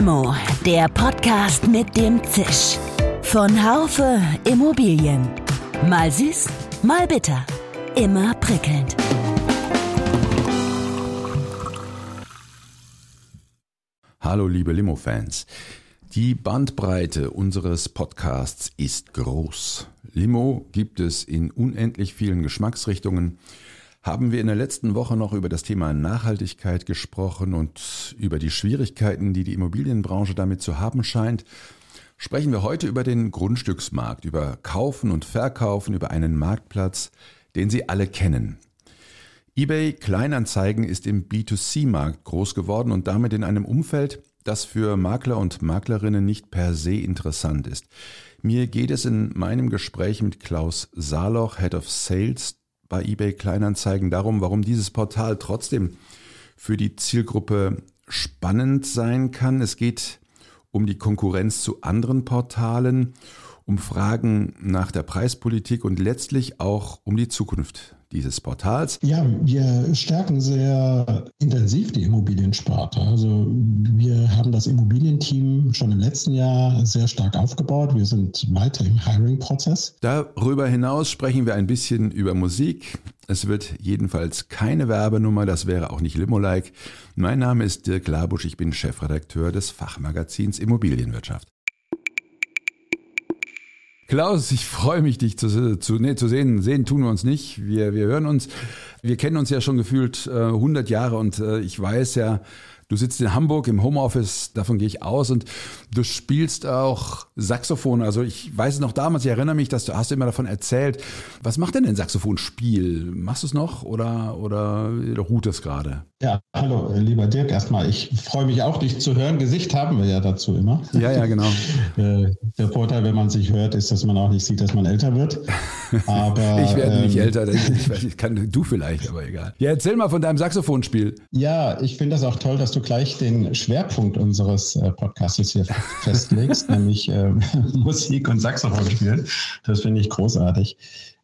Limo, der Podcast mit dem Zisch. Von Haufe Immobilien. Mal süß, mal bitter. Immer prickelnd. Hallo liebe Limo-Fans. Die Bandbreite unseres Podcasts ist groß. Limo gibt es in unendlich vielen Geschmacksrichtungen haben wir in der letzten Woche noch über das Thema Nachhaltigkeit gesprochen und über die Schwierigkeiten, die die Immobilienbranche damit zu haben scheint, sprechen wir heute über den Grundstücksmarkt, über Kaufen und Verkaufen, über einen Marktplatz, den Sie alle kennen. eBay Kleinanzeigen ist im B2C-Markt groß geworden und damit in einem Umfeld, das für Makler und Maklerinnen nicht per se interessant ist. Mir geht es in meinem Gespräch mit Klaus Saloch, Head of Sales bei eBay Kleinanzeigen darum, warum dieses Portal trotzdem für die Zielgruppe spannend sein kann. Es geht um die Konkurrenz zu anderen Portalen, um Fragen nach der Preispolitik und letztlich auch um die Zukunft dieses Portals? Ja, wir stärken sehr intensiv die Immobiliensparte. Also wir haben das Immobilienteam schon im letzten Jahr sehr stark aufgebaut. Wir sind weiter im Hiring-Prozess. Darüber hinaus sprechen wir ein bisschen über Musik. Es wird jedenfalls keine Werbenummer, das wäre auch nicht Limo-like. Mein Name ist Dirk Labusch, ich bin Chefredakteur des Fachmagazins Immobilienwirtschaft. Klaus, ich freue mich, dich zu, zu, nee, zu sehen. Sehen tun wir uns nicht. Wir, wir hören uns. Wir kennen uns ja schon gefühlt äh, 100 Jahre und äh, ich weiß ja, Du sitzt in Hamburg im Homeoffice, davon gehe ich aus, und du spielst auch Saxophon. Also ich weiß es noch damals, ich erinnere mich, dass du hast immer davon erzählt. Was macht denn ein Saxophonspiel? Machst du es noch oder, oder ruht es gerade? Ja, hallo, lieber Dirk. Erstmal, ich freue mich auch, dich zu hören. Gesicht haben wir ja dazu immer. Ja, ja, genau. Äh, der Vorteil, wenn man sich hört, ist, dass man auch nicht sieht, dass man älter wird. Aber, ich werde ähm, nicht älter, ich kann, du vielleicht, aber egal. Ja, erzähl mal von deinem Saxophonspiel. Ja, ich finde das auch toll, dass du gleich den Schwerpunkt unseres äh, Podcasts hier festlegst, nämlich äh, Musik und Saxophon spielen. Das finde ich großartig.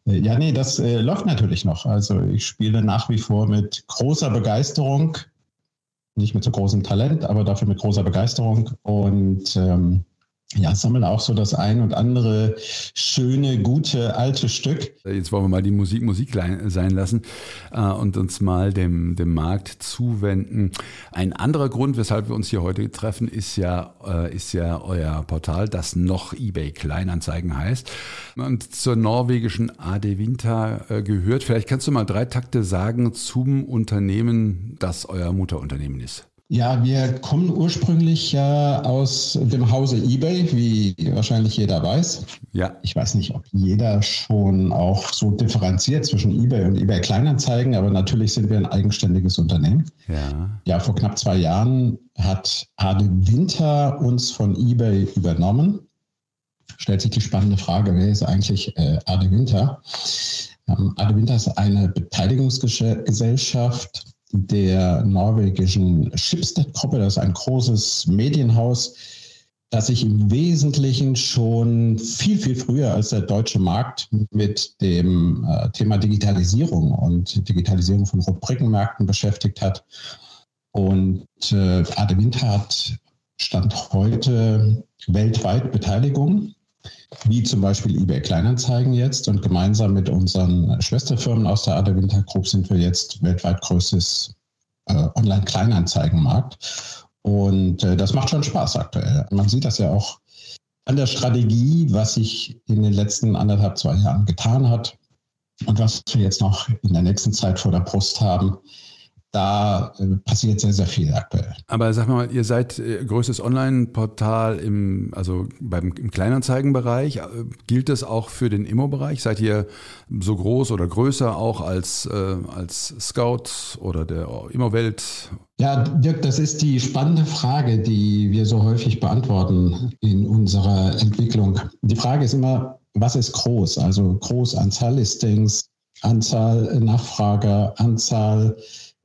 Äh, ja, nee, das äh, läuft natürlich noch. Also ich spiele nach wie vor mit großer Begeisterung, nicht mit so großem Talent, aber dafür mit großer Begeisterung und ähm, ja, sammeln auch so das ein und andere schöne, gute, alte Stück. Jetzt wollen wir mal die Musik Musik sein lassen äh, und uns mal dem, dem Markt zuwenden. Ein anderer Grund, weshalb wir uns hier heute treffen, ist ja, äh, ist ja euer Portal, das noch eBay Kleinanzeigen heißt und zur norwegischen AD Winter äh, gehört. Vielleicht kannst du mal drei Takte sagen zum Unternehmen, das euer Mutterunternehmen ist. Ja, wir kommen ursprünglich ja aus dem Hause eBay, wie wahrscheinlich jeder weiß. Ja. Ich weiß nicht, ob jeder schon auch so differenziert zwischen eBay und eBay Kleinanzeigen, aber natürlich sind wir ein eigenständiges Unternehmen. Ja. Ja, vor knapp zwei Jahren hat Ade Winter uns von eBay übernommen. Stellt sich die spannende Frage, wer ist eigentlich äh, Ade Winter? Ähm, Ade Winter ist eine Beteiligungsgesellschaft der norwegischen Schibsted-Gruppe. Das ist ein großes Medienhaus, das sich im Wesentlichen schon viel, viel früher als der deutsche Markt mit dem äh, Thema Digitalisierung und Digitalisierung von Rubrikenmärkten beschäftigt hat. Und äh, Adewinter hat Stand heute weltweit Beteiligung wie zum Beispiel eBay Kleinanzeigen jetzt. Und gemeinsam mit unseren Schwesterfirmen aus der Ade Winter Group sind wir jetzt weltweit größtes äh, Online-Kleinanzeigenmarkt. Und äh, das macht schon Spaß aktuell. Man sieht das ja auch an der Strategie, was sich in den letzten anderthalb, zwei Jahren getan hat und was wir jetzt noch in der nächsten Zeit vor der Brust haben da äh, passiert sehr, sehr viel aktuell. Aber sag mal, ihr seid äh, größtes Online-Portal im, also beim, im Kleinanzeigenbereich. Äh, gilt das auch für den Immo-Bereich? Seid ihr so groß oder größer auch als, äh, als Scout oder der Immo-Welt? Ja, Dirk, das ist die spannende Frage, die wir so häufig beantworten in unserer Entwicklung. Die Frage ist immer, was ist groß? Also groß Anzahl Listings, Anzahl Nachfrager, Anzahl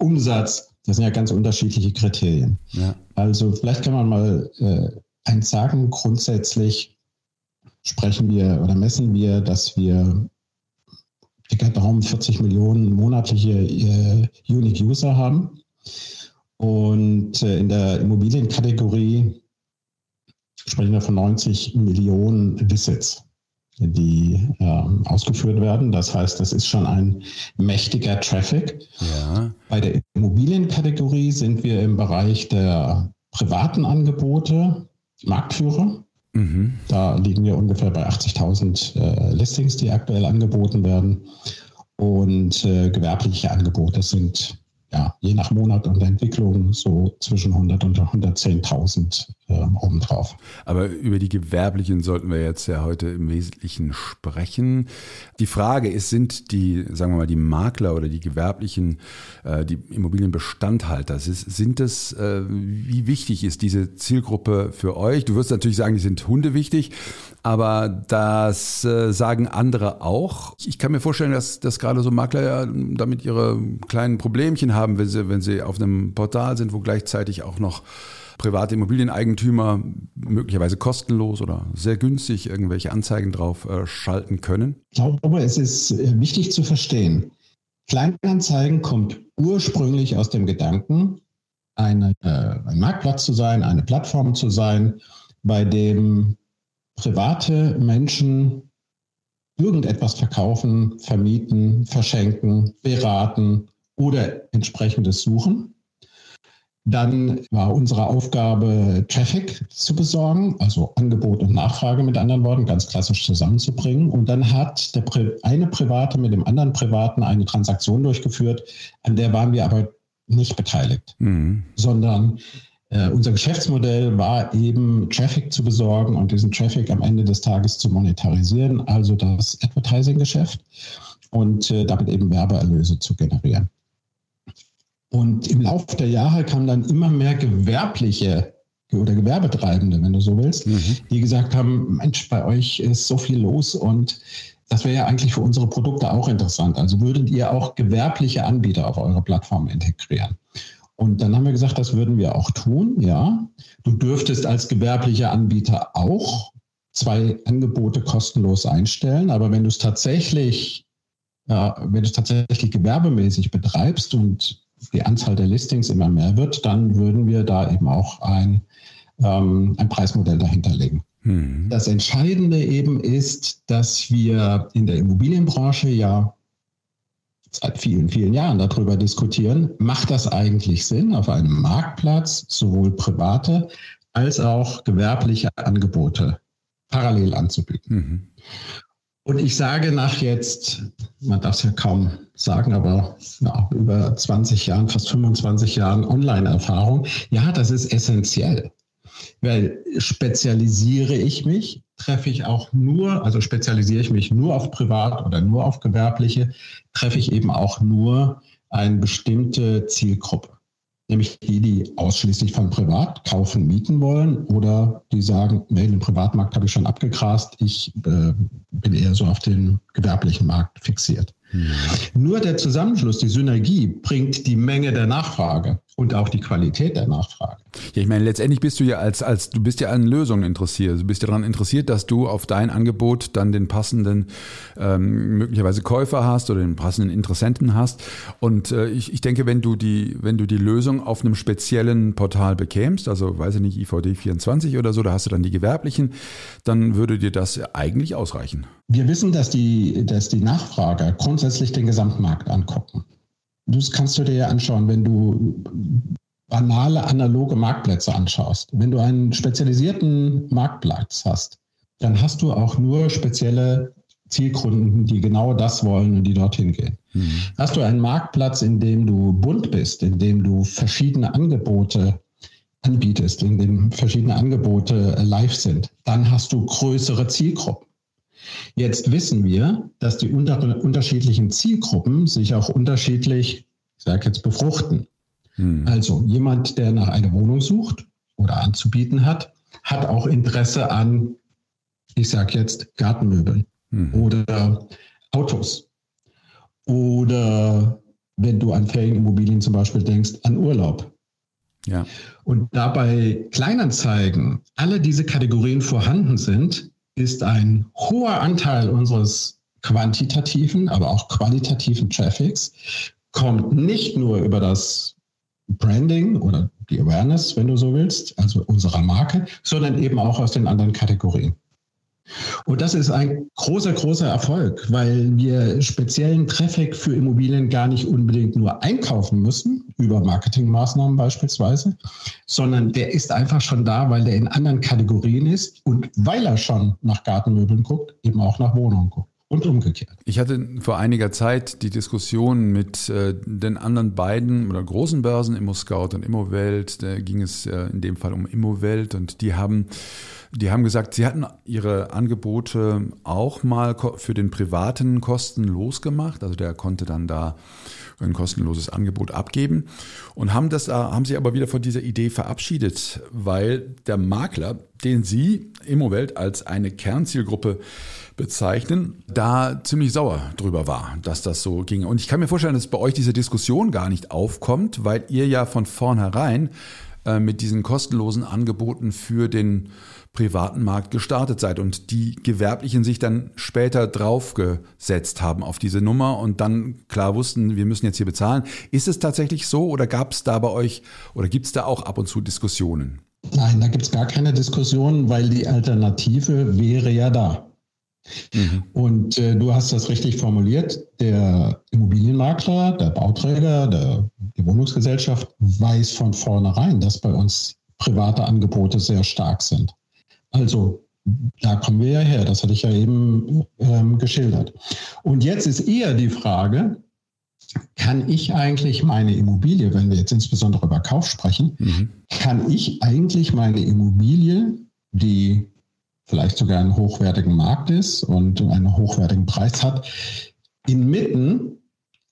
Umsatz, das sind ja ganz unterschiedliche Kriterien. Ja. Also vielleicht kann man mal äh, eins sagen, grundsätzlich sprechen wir oder messen wir, dass wir dicker Daumen 40 Millionen monatliche äh, Unique User haben. Und äh, in der Immobilienkategorie sprechen wir von 90 Millionen Visits, die äh, ausgeführt werden. Das heißt, das ist schon ein mächtiger Traffic. Ja. Bei der Immobilienkategorie sind wir im Bereich der privaten Angebote Marktführer. Mhm. Da liegen wir ungefähr bei 80.000 äh, Listings, die aktuell angeboten werden. Und äh, gewerbliche Angebote sind ja, je nach Monat und Entwicklung so zwischen 100 und 110.000 äh, obendrauf. Aber über die gewerblichen sollten wir jetzt ja heute im Wesentlichen sprechen. Die Frage ist, sind die, sagen wir mal, die Makler oder die gewerblichen, äh, die Immobilienbestandhalter, sind das, äh, wie wichtig ist diese Zielgruppe für euch? Du wirst natürlich sagen, die sind Hunde wichtig, aber das äh, sagen andere auch. Ich kann mir vorstellen, dass, dass gerade so Makler ja damit ihre kleinen Problemchen haben, wenn sie, wenn sie auf einem Portal sind, wo gleichzeitig auch noch private Immobilieneigentümer möglicherweise kostenlos oder sehr günstig irgendwelche Anzeigen drauf äh, schalten können? Ich glaube, es ist äh, wichtig zu verstehen. Kleinanzeigen kommt ursprünglich aus dem Gedanken, eine, äh, ein Marktplatz zu sein, eine Plattform zu sein, bei dem private Menschen irgendetwas verkaufen, vermieten, verschenken, beraten oder entsprechendes suchen. Dann war unsere Aufgabe, Traffic zu besorgen, also Angebot und Nachfrage mit anderen Worten ganz klassisch zusammenzubringen. Und dann hat der eine Private mit dem anderen Privaten eine Transaktion durchgeführt, an der waren wir aber nicht beteiligt, mhm. sondern äh, unser Geschäftsmodell war eben, Traffic zu besorgen und diesen Traffic am Ende des Tages zu monetarisieren, also das Advertising-Geschäft und äh, damit eben Werbeerlöse zu generieren. Und im Laufe der Jahre kamen dann immer mehr gewerbliche oder Gewerbetreibende, wenn du so willst, mhm. die gesagt haben, Mensch, bei euch ist so viel los und das wäre ja eigentlich für unsere Produkte auch interessant. Also würdet ihr auch gewerbliche Anbieter auf eure Plattform integrieren? Und dann haben wir gesagt, das würden wir auch tun, ja. Du dürftest als gewerblicher Anbieter auch zwei Angebote kostenlos einstellen, aber wenn du es tatsächlich, ja, wenn du es tatsächlich gewerbemäßig betreibst und die Anzahl der Listings immer mehr wird, dann würden wir da eben auch ein, ähm, ein Preismodell dahinterlegen. Hm. Das Entscheidende eben ist, dass wir in der Immobilienbranche ja seit vielen, vielen Jahren darüber diskutieren, macht das eigentlich Sinn, auf einem Marktplatz sowohl private als auch gewerbliche Angebote parallel anzubieten. Mhm. Und ich sage nach jetzt, man darf es ja kaum sagen, aber ja, über 20 Jahren, fast 25 Jahren Online-Erfahrung, ja, das ist essentiell. Weil spezialisiere ich mich, treffe ich auch nur, also spezialisiere ich mich nur auf privat oder nur auf gewerbliche, treffe ich eben auch nur eine bestimmte Zielgruppe. Nämlich die, die ausschließlich von privat kaufen, mieten wollen oder die sagen, nee, den Privatmarkt habe ich schon abgegrast, ich äh, bin eher so auf den gewerblichen Markt fixiert. Mhm. Nur der Zusammenschluss, die Synergie bringt die Menge der Nachfrage und auch die Qualität der Nachfrage. Ja, ich meine, letztendlich bist du ja als, als du bist ja an Lösungen interessiert. Du bist ja daran interessiert, dass du auf dein Angebot dann den passenden ähm, möglicherweise Käufer hast oder den passenden Interessenten hast. Und äh, ich, ich denke, wenn du die, wenn du die Lösung auf einem speziellen Portal bekämst, also weiß ich nicht, IVD24 oder so, da hast du dann die gewerblichen, dann würde dir das eigentlich ausreichen. Wir wissen, dass die, dass die Nachfrager grundsätzlich den Gesamtmarkt angucken. Das kannst du dir ja anschauen, wenn du banale analoge Marktplätze anschaust. Wenn du einen spezialisierten Marktplatz hast, dann hast du auch nur spezielle Zielkunden, die genau das wollen und die dorthin gehen. Mhm. Hast du einen Marktplatz, in dem du bunt bist, in dem du verschiedene Angebote anbietest, in dem verschiedene Angebote live sind, dann hast du größere Zielgruppen. Jetzt wissen wir, dass die unter unterschiedlichen Zielgruppen sich auch unterschiedlich, ich sage jetzt, befruchten. Hm. Also jemand, der nach einer Wohnung sucht oder anzubieten hat, hat auch Interesse an, ich sage jetzt, Gartenmöbeln hm. oder Autos. Oder wenn du an Ferienimmobilien zum Beispiel denkst, an Urlaub. Ja. Und da bei Kleinanzeigen alle diese Kategorien vorhanden sind, ist ein hoher Anteil unseres quantitativen, aber auch qualitativen Traffics kommt nicht nur über das Branding oder die Awareness, wenn du so willst, also unserer Marke, sondern eben auch aus den anderen Kategorien. Und das ist ein großer, großer Erfolg, weil wir speziellen Traffic für Immobilien gar nicht unbedingt nur einkaufen müssen, über Marketingmaßnahmen beispielsweise, sondern der ist einfach schon da, weil der in anderen Kategorien ist und weil er schon nach Gartenmöbeln guckt, eben auch nach Wohnungen guckt und umgekehrt. Ich hatte vor einiger Zeit die Diskussion mit äh, den anderen beiden oder großen Börsen, ImmoScout und Immowelt. Da ging es äh, in dem Fall um Immowelt und die haben die haben gesagt, sie hatten ihre Angebote auch mal für den Privaten kostenlos gemacht. Also der konnte dann da ein kostenloses Angebot abgeben und haben das, haben sich aber wieder von dieser Idee verabschiedet, weil der Makler, den sie Immowelt als eine Kernzielgruppe bezeichnen, da ziemlich sauer drüber war, dass das so ging. Und ich kann mir vorstellen, dass bei euch diese Diskussion gar nicht aufkommt, weil ihr ja von vornherein äh, mit diesen kostenlosen Angeboten für den privaten Markt gestartet seid und die Gewerblichen sich dann später draufgesetzt haben auf diese Nummer und dann klar wussten, wir müssen jetzt hier bezahlen. Ist es tatsächlich so oder gab es da bei euch oder gibt es da auch ab und zu Diskussionen? Nein, da gibt es gar keine Diskussionen, weil die Alternative wäre ja da. Mhm. Und äh, du hast das richtig formuliert. Der Immobilienmakler, der Bauträger, der, die Wohnungsgesellschaft weiß von vornherein, dass bei uns private Angebote sehr stark sind. Also da kommen wir ja her, das hatte ich ja eben ähm, geschildert. Und jetzt ist eher die Frage, kann ich eigentlich meine Immobilie, wenn wir jetzt insbesondere über Kauf sprechen, mhm. kann ich eigentlich meine Immobilie, die vielleicht sogar einen hochwertigen Markt ist und einen hochwertigen Preis hat, inmitten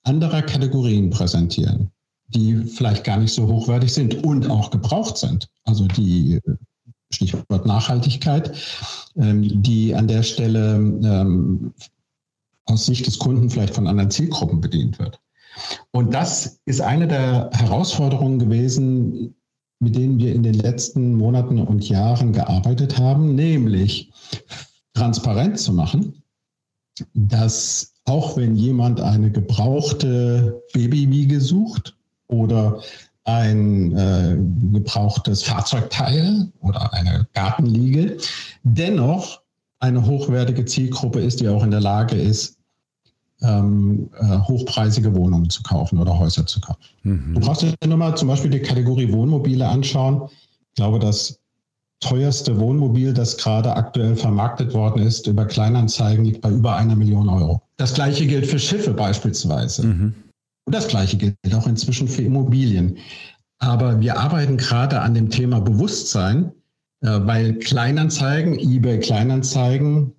anderer Kategorien präsentieren, die vielleicht gar nicht so hochwertig sind und auch gebraucht sind. Also die Stichwort Nachhaltigkeit, ähm, die an der Stelle ähm, aus Sicht des Kunden vielleicht von anderen Zielgruppen bedient wird. Und das ist eine der Herausforderungen gewesen, mit denen wir in den letzten Monaten und Jahren gearbeitet haben, nämlich transparent zu machen, dass auch wenn jemand eine gebrauchte Babywiege sucht oder ein äh, gebrauchtes Fahrzeugteil oder eine Gartenliege, dennoch eine hochwertige Zielgruppe ist, die auch in der Lage ist, ähm, äh, hochpreisige Wohnungen zu kaufen oder Häuser zu kaufen. Mhm. Du brauchst dir nur mal zum Beispiel die Kategorie Wohnmobile anschauen. Ich glaube, das teuerste Wohnmobil, das gerade aktuell vermarktet worden ist, über Kleinanzeigen liegt bei über einer Million Euro. Das gleiche gilt für Schiffe beispielsweise. Mhm. Und das Gleiche gilt auch inzwischen für Immobilien. Aber wir arbeiten gerade an dem Thema Bewusstsein, äh, weil Kleinanzeigen, eBay Kleinanzeigen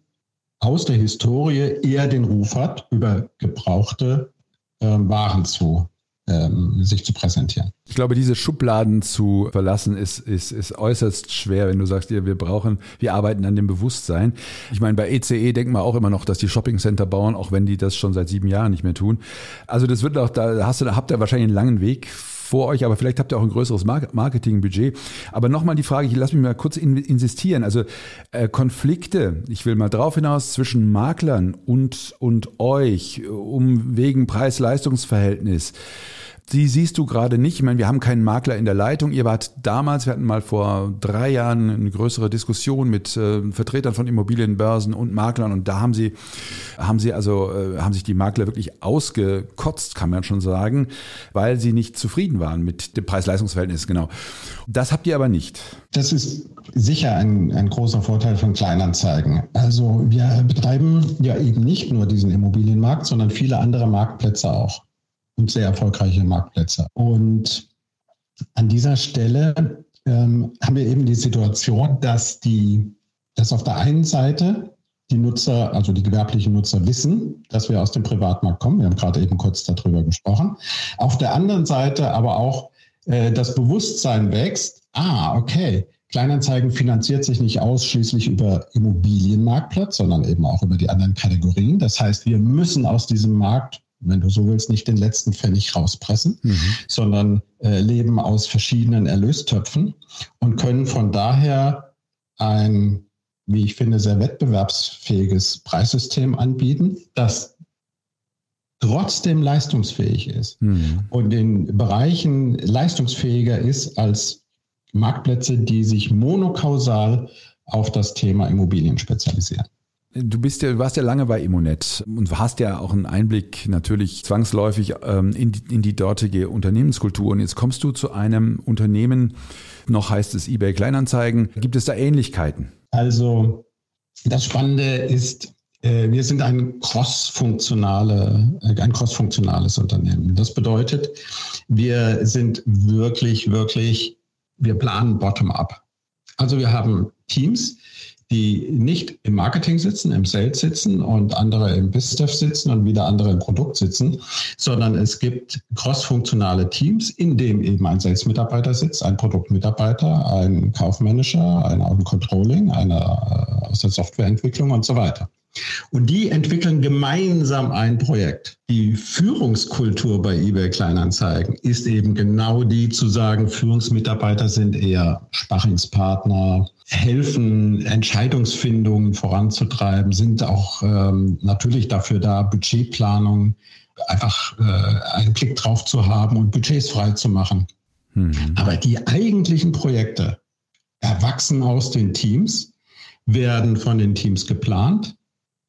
aus der Historie eher den Ruf hat, über gebrauchte ähm, Waren zu ähm, sich zu präsentieren. Ich glaube, diese Schubladen zu verlassen ist, ist, ist äußerst schwer, wenn du sagst, wir brauchen, wir arbeiten an dem Bewusstsein. Ich meine, bei ECE e denken wir auch immer noch, dass die Shoppingcenter bauen, auch wenn die das schon seit sieben Jahren nicht mehr tun. Also das wird auch, da hast du, habt ihr wahrscheinlich einen langen Weg vor euch, aber vielleicht habt ihr auch ein größeres Marketingbudget. Aber nochmal die Frage, ich lasse mich mal kurz insistieren. Also äh, Konflikte, ich will mal drauf hinaus, zwischen Maklern und, und euch, um wegen Preis-Leistungs-Verhältnis die siehst du gerade nicht. Ich meine, wir haben keinen Makler in der Leitung. Ihr wart damals, wir hatten mal vor drei Jahren eine größere Diskussion mit äh, Vertretern von Immobilienbörsen und Maklern und da haben sie, haben sie also, äh, haben sich die Makler wirklich ausgekotzt, kann man schon sagen, weil sie nicht zufrieden waren mit dem Preis-Leistungs-Verhältnis, genau. Das habt ihr aber nicht. Das ist sicher ein, ein großer Vorteil von Kleinanzeigen. Also wir betreiben ja eben nicht nur diesen Immobilienmarkt, sondern viele andere Marktplätze auch und sehr erfolgreiche Marktplätze. Und an dieser Stelle ähm, haben wir eben die Situation, dass die, dass auf der einen Seite die Nutzer, also die gewerblichen Nutzer wissen, dass wir aus dem Privatmarkt kommen. Wir haben gerade eben kurz darüber gesprochen. Auf der anderen Seite aber auch äh, das Bewusstsein wächst. Ah, okay. Kleinanzeigen finanziert sich nicht ausschließlich über Immobilienmarktplatz, sondern eben auch über die anderen Kategorien. Das heißt, wir müssen aus diesem Markt wenn du so willst, nicht den letzten Pfennig rauspressen, mhm. sondern äh, leben aus verschiedenen Erlöstöpfen und können von daher ein, wie ich finde, sehr wettbewerbsfähiges Preissystem anbieten, das trotzdem leistungsfähig ist mhm. und in Bereichen leistungsfähiger ist als Marktplätze, die sich monokausal auf das Thema Immobilien spezialisieren. Du bist ja, warst ja lange bei Immonet und hast ja auch einen Einblick natürlich zwangsläufig ähm, in, die, in die dortige Unternehmenskultur. Und jetzt kommst du zu einem Unternehmen, noch heißt es eBay Kleinanzeigen. Gibt es da Ähnlichkeiten? Also das Spannende ist, äh, wir sind ein crossfunktionale, äh, ein crossfunktionales Unternehmen. Das bedeutet, wir sind wirklich, wirklich, wir planen bottom-up. Also wir haben Teams, die nicht im Marketing sitzen, im Sales sitzen und andere im BizDev sitzen und wieder andere im Produkt sitzen, sondern es gibt crossfunktionale Teams, in dem eben ein Sales-Mitarbeiter sitzt, ein Produktmitarbeiter, ein Kaufmanager, ein Controlling, einer aus der Softwareentwicklung und so weiter. Und die entwickeln gemeinsam ein Projekt. Die Führungskultur bei eBay Kleinanzeigen ist eben genau die zu sagen, Führungsmitarbeiter sind eher Sparringspartner, helfen, Entscheidungsfindungen voranzutreiben, sind auch ähm, natürlich dafür da, Budgetplanung einfach äh, einen Blick drauf zu haben und Budgets frei zu machen. Mhm. Aber die eigentlichen Projekte erwachsen aus den Teams, werden von den Teams geplant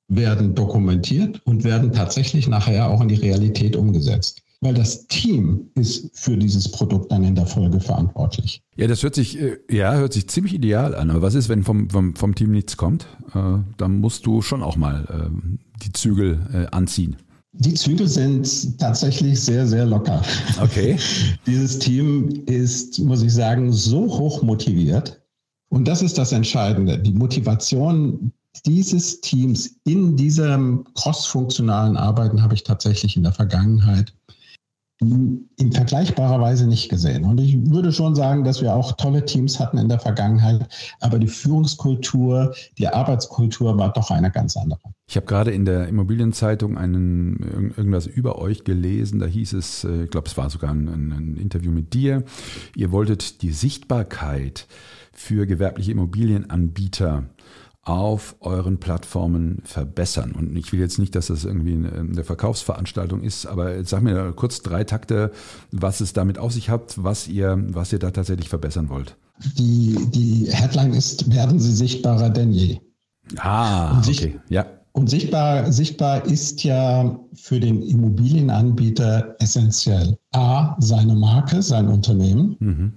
werden dokumentiert und werden tatsächlich nachher auch in die Realität umgesetzt. Weil das Team ist für dieses Produkt dann in der Folge verantwortlich. Ja, das hört sich, äh, ja, hört sich ziemlich ideal an. Aber was ist, wenn vom, vom, vom Team nichts kommt? Äh, dann musst du schon auch mal äh, die Zügel äh, anziehen. Die Zügel sind tatsächlich sehr, sehr locker. Okay. Dieses Team ist, muss ich sagen, so hoch motiviert. Und das ist das Entscheidende. Die Motivation dieses Teams in diesem cross-funktionalen Arbeiten habe ich tatsächlich in der Vergangenheit in vergleichbarer Weise nicht gesehen. Und ich würde schon sagen, dass wir auch tolle Teams hatten in der Vergangenheit, aber die Führungskultur, die Arbeitskultur war doch eine ganz andere. Ich habe gerade in der Immobilienzeitung einen, irgendwas über euch gelesen. Da hieß es, äh, ich glaube, es war sogar ein, ein Interview mit dir. Ihr wolltet die Sichtbarkeit für gewerbliche Immobilienanbieter auf euren Plattformen verbessern? Und ich will jetzt nicht, dass das irgendwie eine Verkaufsveranstaltung ist, aber jetzt sag mir kurz drei Takte, was es damit auf sich hat, was ihr, was ihr da tatsächlich verbessern wollt. Die, die Headline ist, werden Sie sichtbarer denn je. Ah, okay, ja. Und sichtbar, sichtbar ist ja für den Immobilienanbieter essentiell. A, seine Marke, sein Unternehmen. Mhm.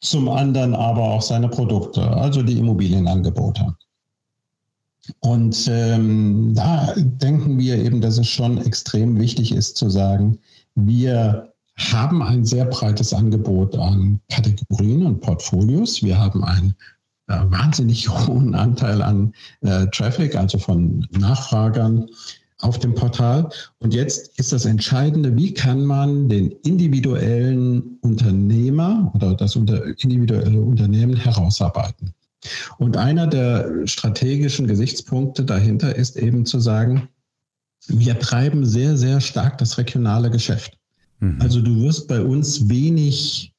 Zum anderen aber auch seine Produkte, also die Immobilienangebote. Und ähm, da denken wir eben, dass es schon extrem wichtig ist zu sagen, wir haben ein sehr breites Angebot an Kategorien und Portfolios. Wir haben einen äh, wahnsinnig hohen Anteil an äh, Traffic, also von Nachfragern auf dem Portal. Und jetzt ist das Entscheidende, wie kann man den individuellen Unternehmer oder das individuelle Unternehmen herausarbeiten. Und einer der strategischen Gesichtspunkte dahinter ist eben zu sagen, wir treiben sehr, sehr stark das regionale Geschäft. Mhm. Also du wirst bei uns wenig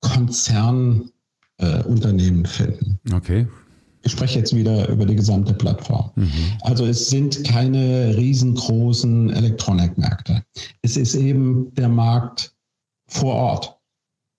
Konzernunternehmen äh, finden. Okay. Ich spreche jetzt wieder über die gesamte Plattform. Mhm. Also es sind keine riesengroßen Elektronikmärkte. Es ist eben der Markt vor Ort.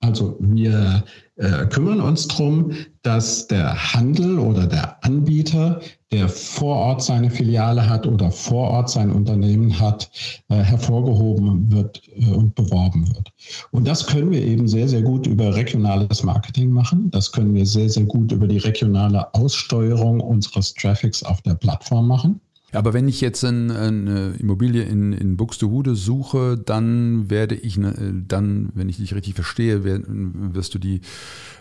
Also wir äh, kümmern uns darum, dass der Handel oder der Anbieter, der vor Ort seine Filiale hat oder vor Ort sein Unternehmen hat, äh, hervorgehoben wird äh, und beworben wird. Und das können wir eben sehr, sehr gut über regionales Marketing machen. Das können wir sehr, sehr gut über die regionale Aussteuerung unseres Traffics auf der Plattform machen. Aber wenn ich jetzt eine Immobilie in, in Buxtehude suche, dann werde ich, ne, dann, wenn ich dich richtig verstehe, wirst du die,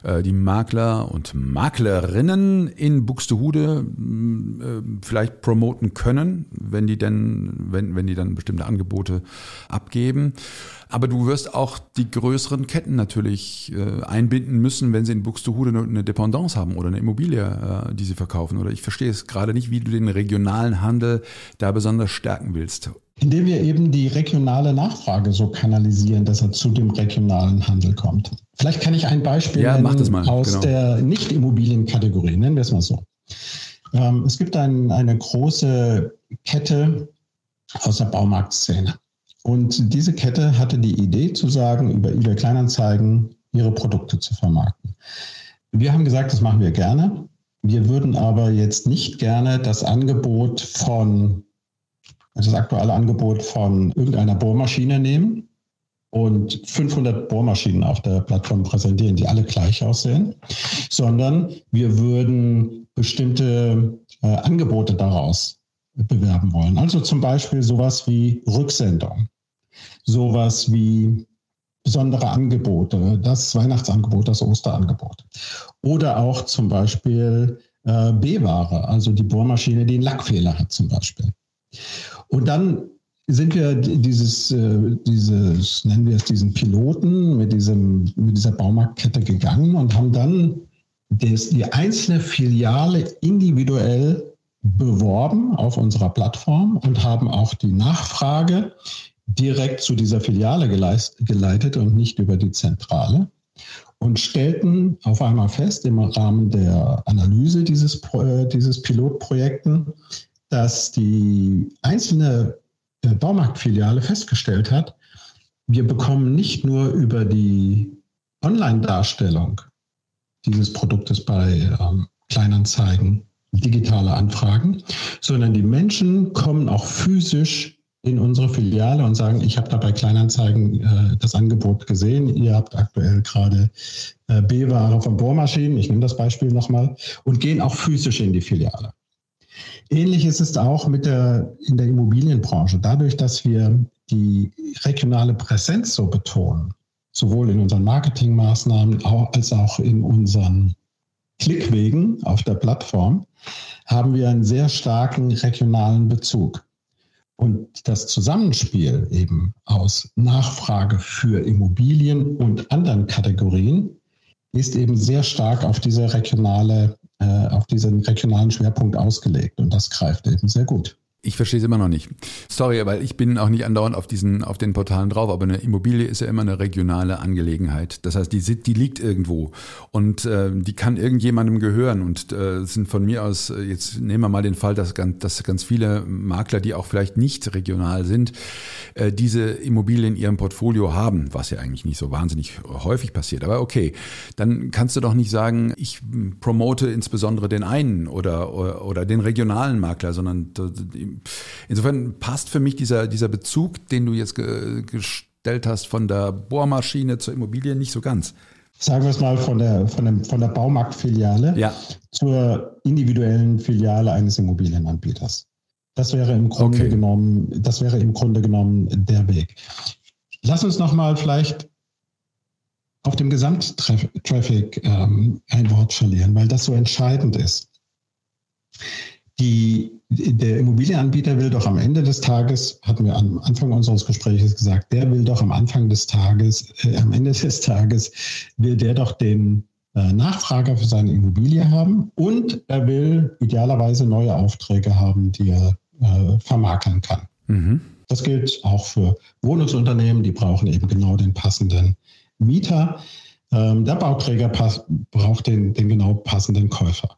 äh, die Makler und Maklerinnen in Buxtehude äh, vielleicht promoten können, wenn die denn, wenn, wenn die dann bestimmte Angebote abgeben. Aber du wirst auch die größeren Ketten natürlich äh, einbinden müssen, wenn sie in Buxtehude eine Dependance haben oder eine Immobilie, äh, die sie verkaufen. Oder ich verstehe es gerade nicht, wie du den regionalen Handel da besonders stärken willst. Indem wir eben die regionale Nachfrage so kanalisieren, dass er zu dem regionalen Handel kommt. Vielleicht kann ich ein Beispiel ja, nennen aus genau. der Nicht-Immobilienkategorie, nennen wir es mal so. Ähm, es gibt ein, eine große Kette aus der Baumarktszene. Und diese Kette hatte die Idee zu sagen, über eBay Kleinanzeigen ihre Produkte zu vermarkten. Wir haben gesagt, das machen wir gerne. Wir würden aber jetzt nicht gerne das Angebot von, das aktuelle Angebot von irgendeiner Bohrmaschine nehmen und 500 Bohrmaschinen auf der Plattform präsentieren, die alle gleich aussehen, sondern wir würden bestimmte äh, Angebote daraus bewerben wollen. Also zum Beispiel sowas wie Rücksendung, sowas wie besondere Angebote, das Weihnachtsangebot, das Osterangebot. Oder auch zum Beispiel äh, B-Ware, also die Bohrmaschine, die einen Lackfehler hat zum Beispiel. Und dann sind wir dieses, äh, dieses, nennen wir es diesen Piloten mit, diesem, mit dieser Baumarktkette gegangen und haben dann das, die einzelne Filiale individuell beworben auf unserer Plattform und haben auch die Nachfrage direkt zu dieser Filiale geleitet und nicht über die Zentrale und stellten auf einmal fest im Rahmen der Analyse dieses, dieses Pilotprojekten, dass die einzelne äh, Baumarktfiliale festgestellt hat, wir bekommen nicht nur über die Online-Darstellung dieses Produktes bei ähm, Kleinanzeigen digitale Anfragen, sondern die Menschen kommen auch physisch in unsere Filiale und sagen, ich habe da bei Kleinanzeigen äh, das Angebot gesehen, ihr habt aktuell gerade äh, B-Ware von Bohrmaschinen, ich nehme das Beispiel nochmal, und gehen auch physisch in die Filiale. Ähnlich ist es auch mit der, in der Immobilienbranche. Dadurch, dass wir die regionale Präsenz so betonen, sowohl in unseren Marketingmaßnahmen als auch in unseren Klickwegen auf der Plattform, haben wir einen sehr starken regionalen Bezug. Und das Zusammenspiel eben aus Nachfrage für Immobilien und anderen Kategorien ist eben sehr stark auf diese regionale, äh, auf diesen regionalen Schwerpunkt ausgelegt. Und das greift eben sehr gut. Ich verstehe es immer noch nicht. Sorry, weil ich bin auch nicht andauernd auf diesen, auf den Portalen drauf, aber eine Immobilie ist ja immer eine regionale Angelegenheit. Das heißt, die, die liegt irgendwo und äh, die kann irgendjemandem gehören und äh, sind von mir aus, äh, jetzt nehmen wir mal den Fall, dass ganz, dass ganz viele Makler, die auch vielleicht nicht regional sind, äh, diese Immobilie in ihrem Portfolio haben, was ja eigentlich nicht so wahnsinnig häufig passiert. Aber okay, dann kannst du doch nicht sagen, ich promote insbesondere den einen oder, oder, oder den regionalen Makler, sondern insofern passt für mich dieser, dieser Bezug, den du jetzt ge gestellt hast von der Bohrmaschine zur Immobilie nicht so ganz. Sagen wir es mal von der, von dem, von der Baumarktfiliale ja. zur individuellen Filiale eines Immobilienanbieters. Das wäre im Grunde okay. genommen, das wäre im Grunde genommen der Weg. Lass uns nochmal vielleicht auf dem Gesamttraffic ähm, ein Wort verlieren, weil das so entscheidend ist. Die der Immobilienanbieter will doch am Ende des Tages, hatten wir am Anfang unseres Gesprächs gesagt, der will doch am Anfang des Tages, äh, am Ende des Tages, will der doch den äh, Nachfrager für seine Immobilie haben und er will idealerweise neue Aufträge haben, die er äh, vermarkeln kann. Mhm. Das gilt auch für Wohnungsunternehmen, die brauchen eben genau den passenden Mieter. Ähm, der Bauträger braucht den, den genau passenden Käufer.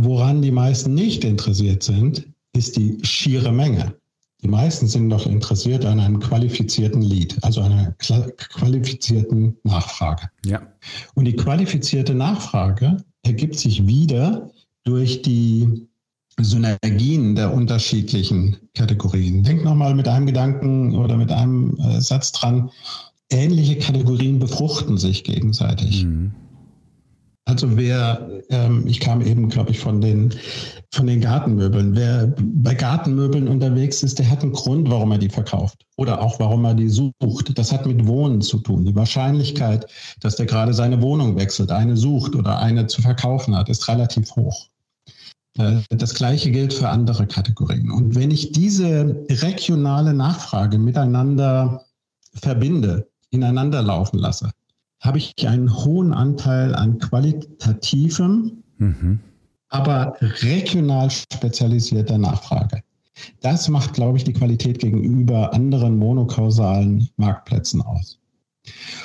Woran die meisten nicht interessiert sind, ist die schiere Menge. Die meisten sind doch interessiert an einem qualifizierten Lead, also einer qualifizierten Nachfrage. Ja. Und die qualifizierte Nachfrage ergibt sich wieder durch die Synergien der unterschiedlichen Kategorien. Denk nochmal mit einem Gedanken oder mit einem äh, Satz dran. Ähnliche Kategorien befruchten sich gegenseitig. Mhm. Also wer, ähm, ich kam eben, glaube ich, von den, von den Gartenmöbeln. Wer bei Gartenmöbeln unterwegs ist, der hat einen Grund, warum er die verkauft. Oder auch, warum er die sucht. Das hat mit Wohnen zu tun. Die Wahrscheinlichkeit, dass der gerade seine Wohnung wechselt, eine sucht oder eine zu verkaufen hat, ist relativ hoch. Äh, das Gleiche gilt für andere Kategorien. Und wenn ich diese regionale Nachfrage miteinander verbinde, ineinander laufen lasse, habe ich einen hohen Anteil an qualitativem, mhm. aber regional spezialisierter Nachfrage. Das macht, glaube ich, die Qualität gegenüber anderen monokausalen Marktplätzen aus.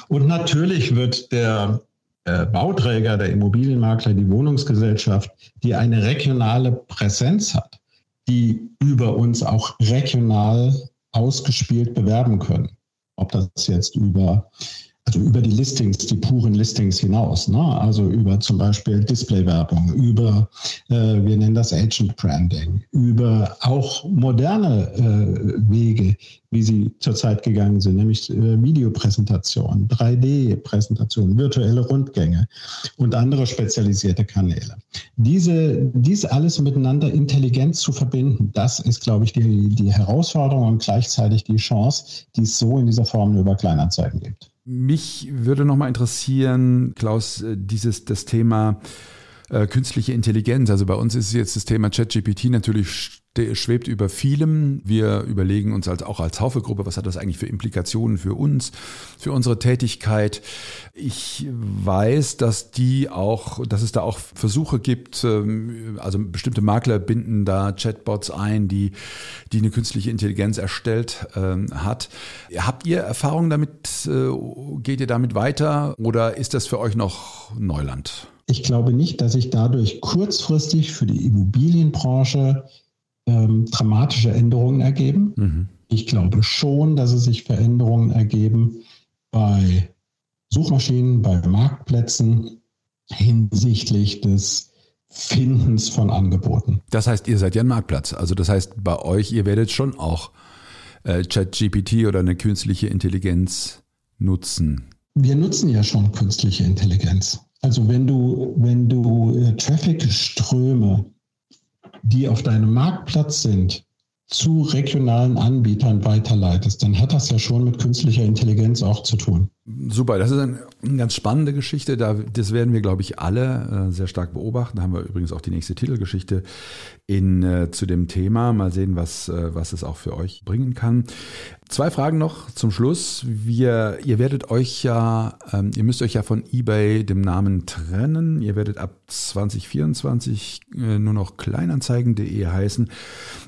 Und natürlich wird der äh, Bauträger, der Immobilienmakler, die Wohnungsgesellschaft, die eine regionale Präsenz hat, die über uns auch regional ausgespielt bewerben können. Ob das jetzt über also über die Listings, die puren Listings hinaus, ne? also über zum Beispiel Displaywerbung, über, äh, wir nennen das Agent Branding, über auch moderne äh, Wege, wie sie zurzeit gegangen sind, nämlich äh, Videopräsentationen, 3D-Präsentationen, virtuelle Rundgänge und andere spezialisierte Kanäle. Diese, dies alles miteinander intelligent zu verbinden, das ist, glaube ich, die, die Herausforderung und gleichzeitig die Chance, die es so in dieser Form über Kleinanzeigen gibt. Mich würde noch mal interessieren, Klaus, äh, dieses das Thema äh, künstliche Intelligenz. Also bei uns ist jetzt das Thema ChatGPT natürlich schwebt über vielem. Wir überlegen uns als, auch als Haufe-Gruppe, was hat das eigentlich für Implikationen für uns, für unsere Tätigkeit. Ich weiß, dass die auch, dass es da auch Versuche gibt, ähm, also bestimmte Makler binden da Chatbots ein, die, die eine künstliche Intelligenz erstellt ähm, hat. Habt ihr Erfahrung damit? Äh, geht ihr damit weiter oder ist das für euch noch Neuland? Ich glaube nicht, dass sich dadurch kurzfristig für die Immobilienbranche ähm, dramatische Änderungen ergeben. Mhm. Ich glaube schon, dass es sich Veränderungen ergeben bei Suchmaschinen, bei Marktplätzen hinsichtlich des Findens von Angeboten. Das heißt, ihr seid ja ein Marktplatz. Also das heißt, bei euch, ihr werdet schon auch äh, ChatGPT oder eine künstliche Intelligenz nutzen. Wir nutzen ja schon künstliche Intelligenz. Also wenn du, wenn du äh, Traffic-Ströme die auf deinem Marktplatz sind, zu regionalen Anbietern weiterleitest, dann hat das ja schon mit künstlicher Intelligenz auch zu tun. Super, das ist eine, ganz spannende Geschichte. Da, das werden wir, glaube ich, alle äh, sehr stark beobachten. Da haben wir übrigens auch die nächste Titelgeschichte in, äh, zu dem Thema. Mal sehen, was, äh, was es auch für euch bringen kann. Zwei Fragen noch zum Schluss. Wir, ihr werdet euch ja, ähm, ihr müsst euch ja von eBay dem Namen trennen. Ihr werdet ab 2024 äh, nur noch kleinanzeigen.de heißen.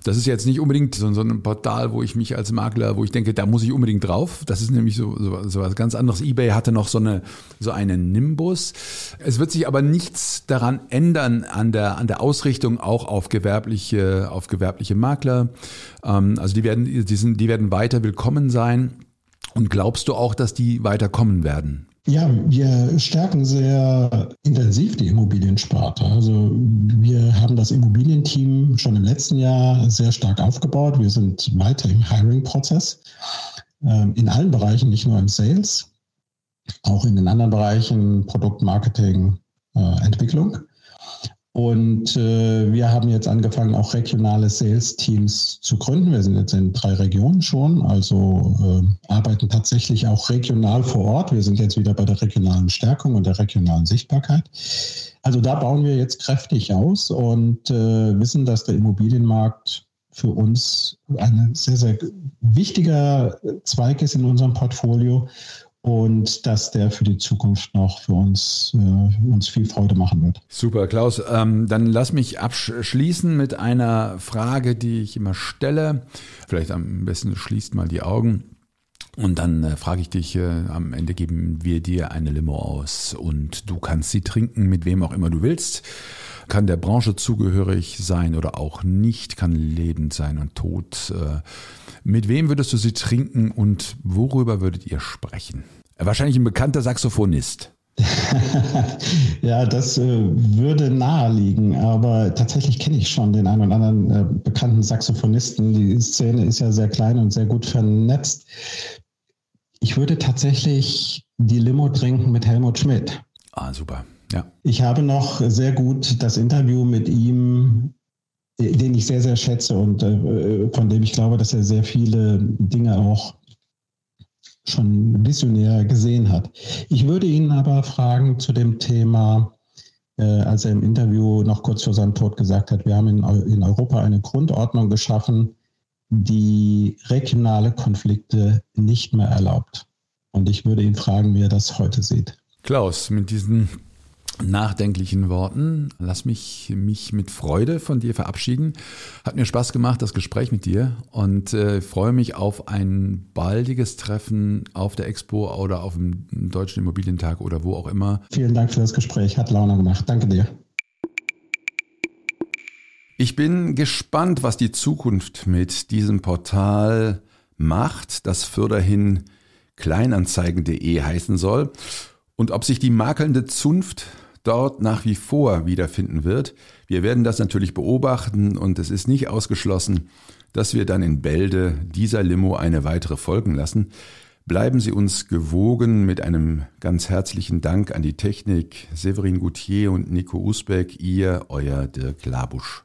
Das ist jetzt nicht unbedingt so, ein Portal, wo ich mich als Makler, wo ich denke, da muss ich unbedingt drauf. Das ist nämlich so, so, so was ganz anderes eBay hatte noch so eine so einen Nimbus. Es wird sich aber nichts daran ändern an der an der Ausrichtung auch auf gewerbliche auf gewerbliche Makler. Also die werden die, sind, die werden weiter willkommen sein. Und glaubst du auch, dass die weiter kommen werden? Ja, wir stärken sehr intensiv die Immobiliensparte. Also wir haben das Immobilienteam schon im letzten Jahr sehr stark aufgebaut. Wir sind weiter im Hiring-Prozess ähm, in allen Bereichen, nicht nur im Sales auch in den anderen Bereichen Produktmarketing, äh, Entwicklung. Und äh, wir haben jetzt angefangen, auch regionale Sales-Teams zu gründen. Wir sind jetzt in drei Regionen schon, also äh, arbeiten tatsächlich auch regional vor Ort. Wir sind jetzt wieder bei der regionalen Stärkung und der regionalen Sichtbarkeit. Also da bauen wir jetzt kräftig aus und äh, wissen, dass der Immobilienmarkt für uns ein sehr, sehr wichtiger Zweig ist in unserem Portfolio und dass der für die Zukunft noch für uns, äh, uns viel Freude machen wird. Super, Klaus. Ähm, dann lass mich abschließen mit einer Frage, die ich immer stelle. Vielleicht am besten schließt mal die Augen. Und dann äh, frage ich dich, äh, am Ende geben wir dir eine Limo aus und du kannst sie trinken, mit wem auch immer du willst. Kann der Branche zugehörig sein oder auch nicht, kann lebend sein und tot. Äh, mit wem würdest du sie trinken und worüber würdet ihr sprechen? Wahrscheinlich ein bekannter Saxophonist. ja, das äh, würde naheliegen, aber tatsächlich kenne ich schon den einen oder anderen äh, bekannten Saxophonisten. Die Szene ist ja sehr klein und sehr gut vernetzt. Ich würde tatsächlich die Limo trinken mit Helmut Schmidt. Ah, super. Ja. Ich habe noch sehr gut das Interview mit ihm den ich sehr, sehr schätze und äh, von dem ich glaube, dass er sehr viele Dinge auch schon visionär gesehen hat. Ich würde ihn aber fragen zu dem Thema, äh, als er im Interview noch kurz vor seinem Tod gesagt hat, wir haben in, in Europa eine Grundordnung geschaffen, die regionale Konflikte nicht mehr erlaubt. Und ich würde ihn fragen, wie er das heute sieht. Klaus, mit diesen nachdenklichen Worten. Lass mich mich mit Freude von dir verabschieden. Hat mir Spaß gemacht, das Gespräch mit dir und äh, freue mich auf ein baldiges Treffen auf der Expo oder auf dem Deutschen Immobilientag oder wo auch immer. Vielen Dank für das Gespräch, hat Laune gemacht. Danke dir. Ich bin gespannt, was die Zukunft mit diesem Portal macht, das fürderhin kleinanzeigen.de heißen soll und ob sich die makelnde Zunft dort nach wie vor wiederfinden wird. Wir werden das natürlich beobachten und es ist nicht ausgeschlossen, dass wir dann in Bälde dieser Limo eine weitere folgen lassen. Bleiben Sie uns gewogen mit einem ganz herzlichen Dank an die Technik, Severin Goutier und Nico Usbeck, ihr, euer Dirk Labusch.